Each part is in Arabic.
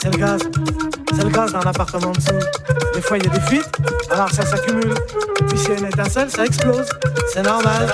c'est le gaz. C'est le gaz dans l'appartement en dessous. Des fois, il y a des fuites, alors ça s'accumule. Puis, s'il y a une étincelle, ça explose. C'est normal.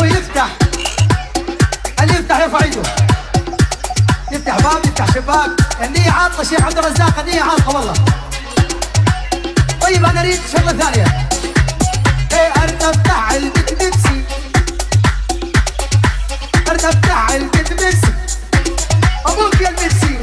ويفتح اللي يفتح يرفع ايده يفتح باب يفتح شباك النية عاطلة شيخ عبد الرزاق النية عاطلة والله. طيب أنا أريد شغلة ثانية. إيه ارنب بتاع البتبسي ارنب بتاع البتبسي أبوك يا البتسي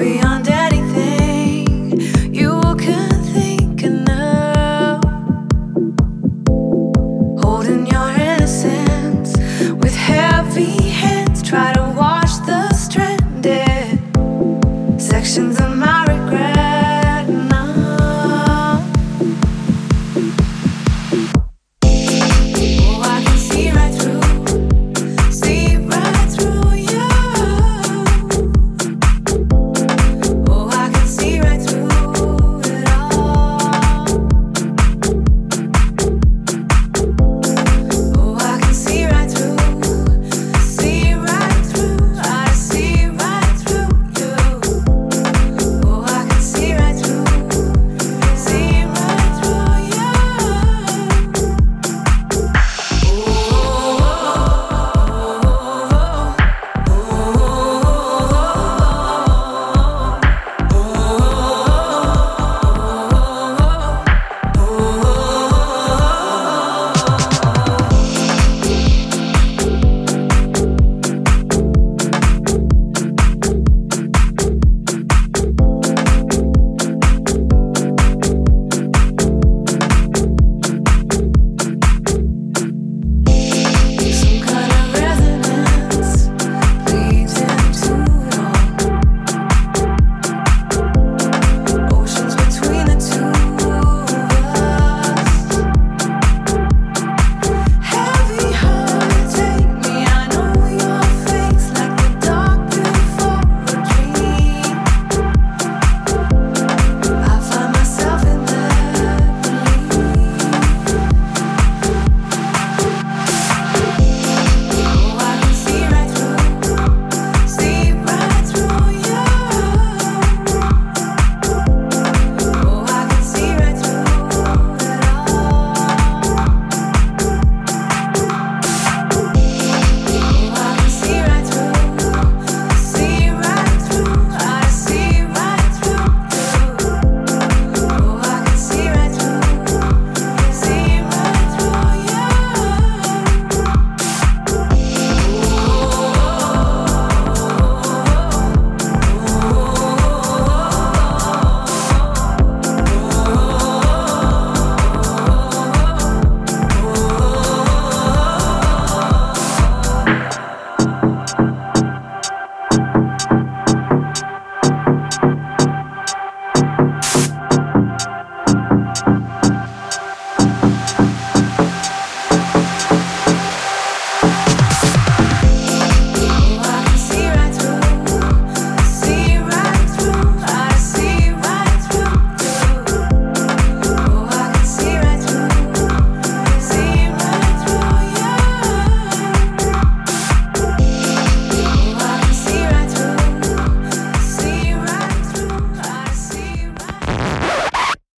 be.